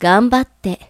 頑張って。